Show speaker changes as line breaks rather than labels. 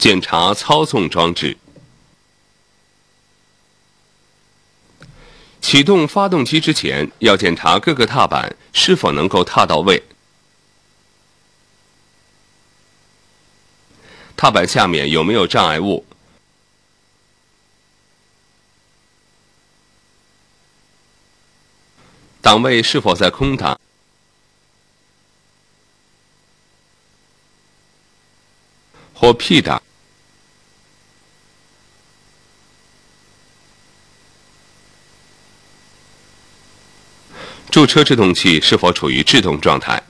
检查操纵装置。启动发动机之前，要检查各个踏板是否能够踏到位。踏板下面有没有障碍物？档位是否在空档？或 P 档？驻车制动器是否处于制动状态？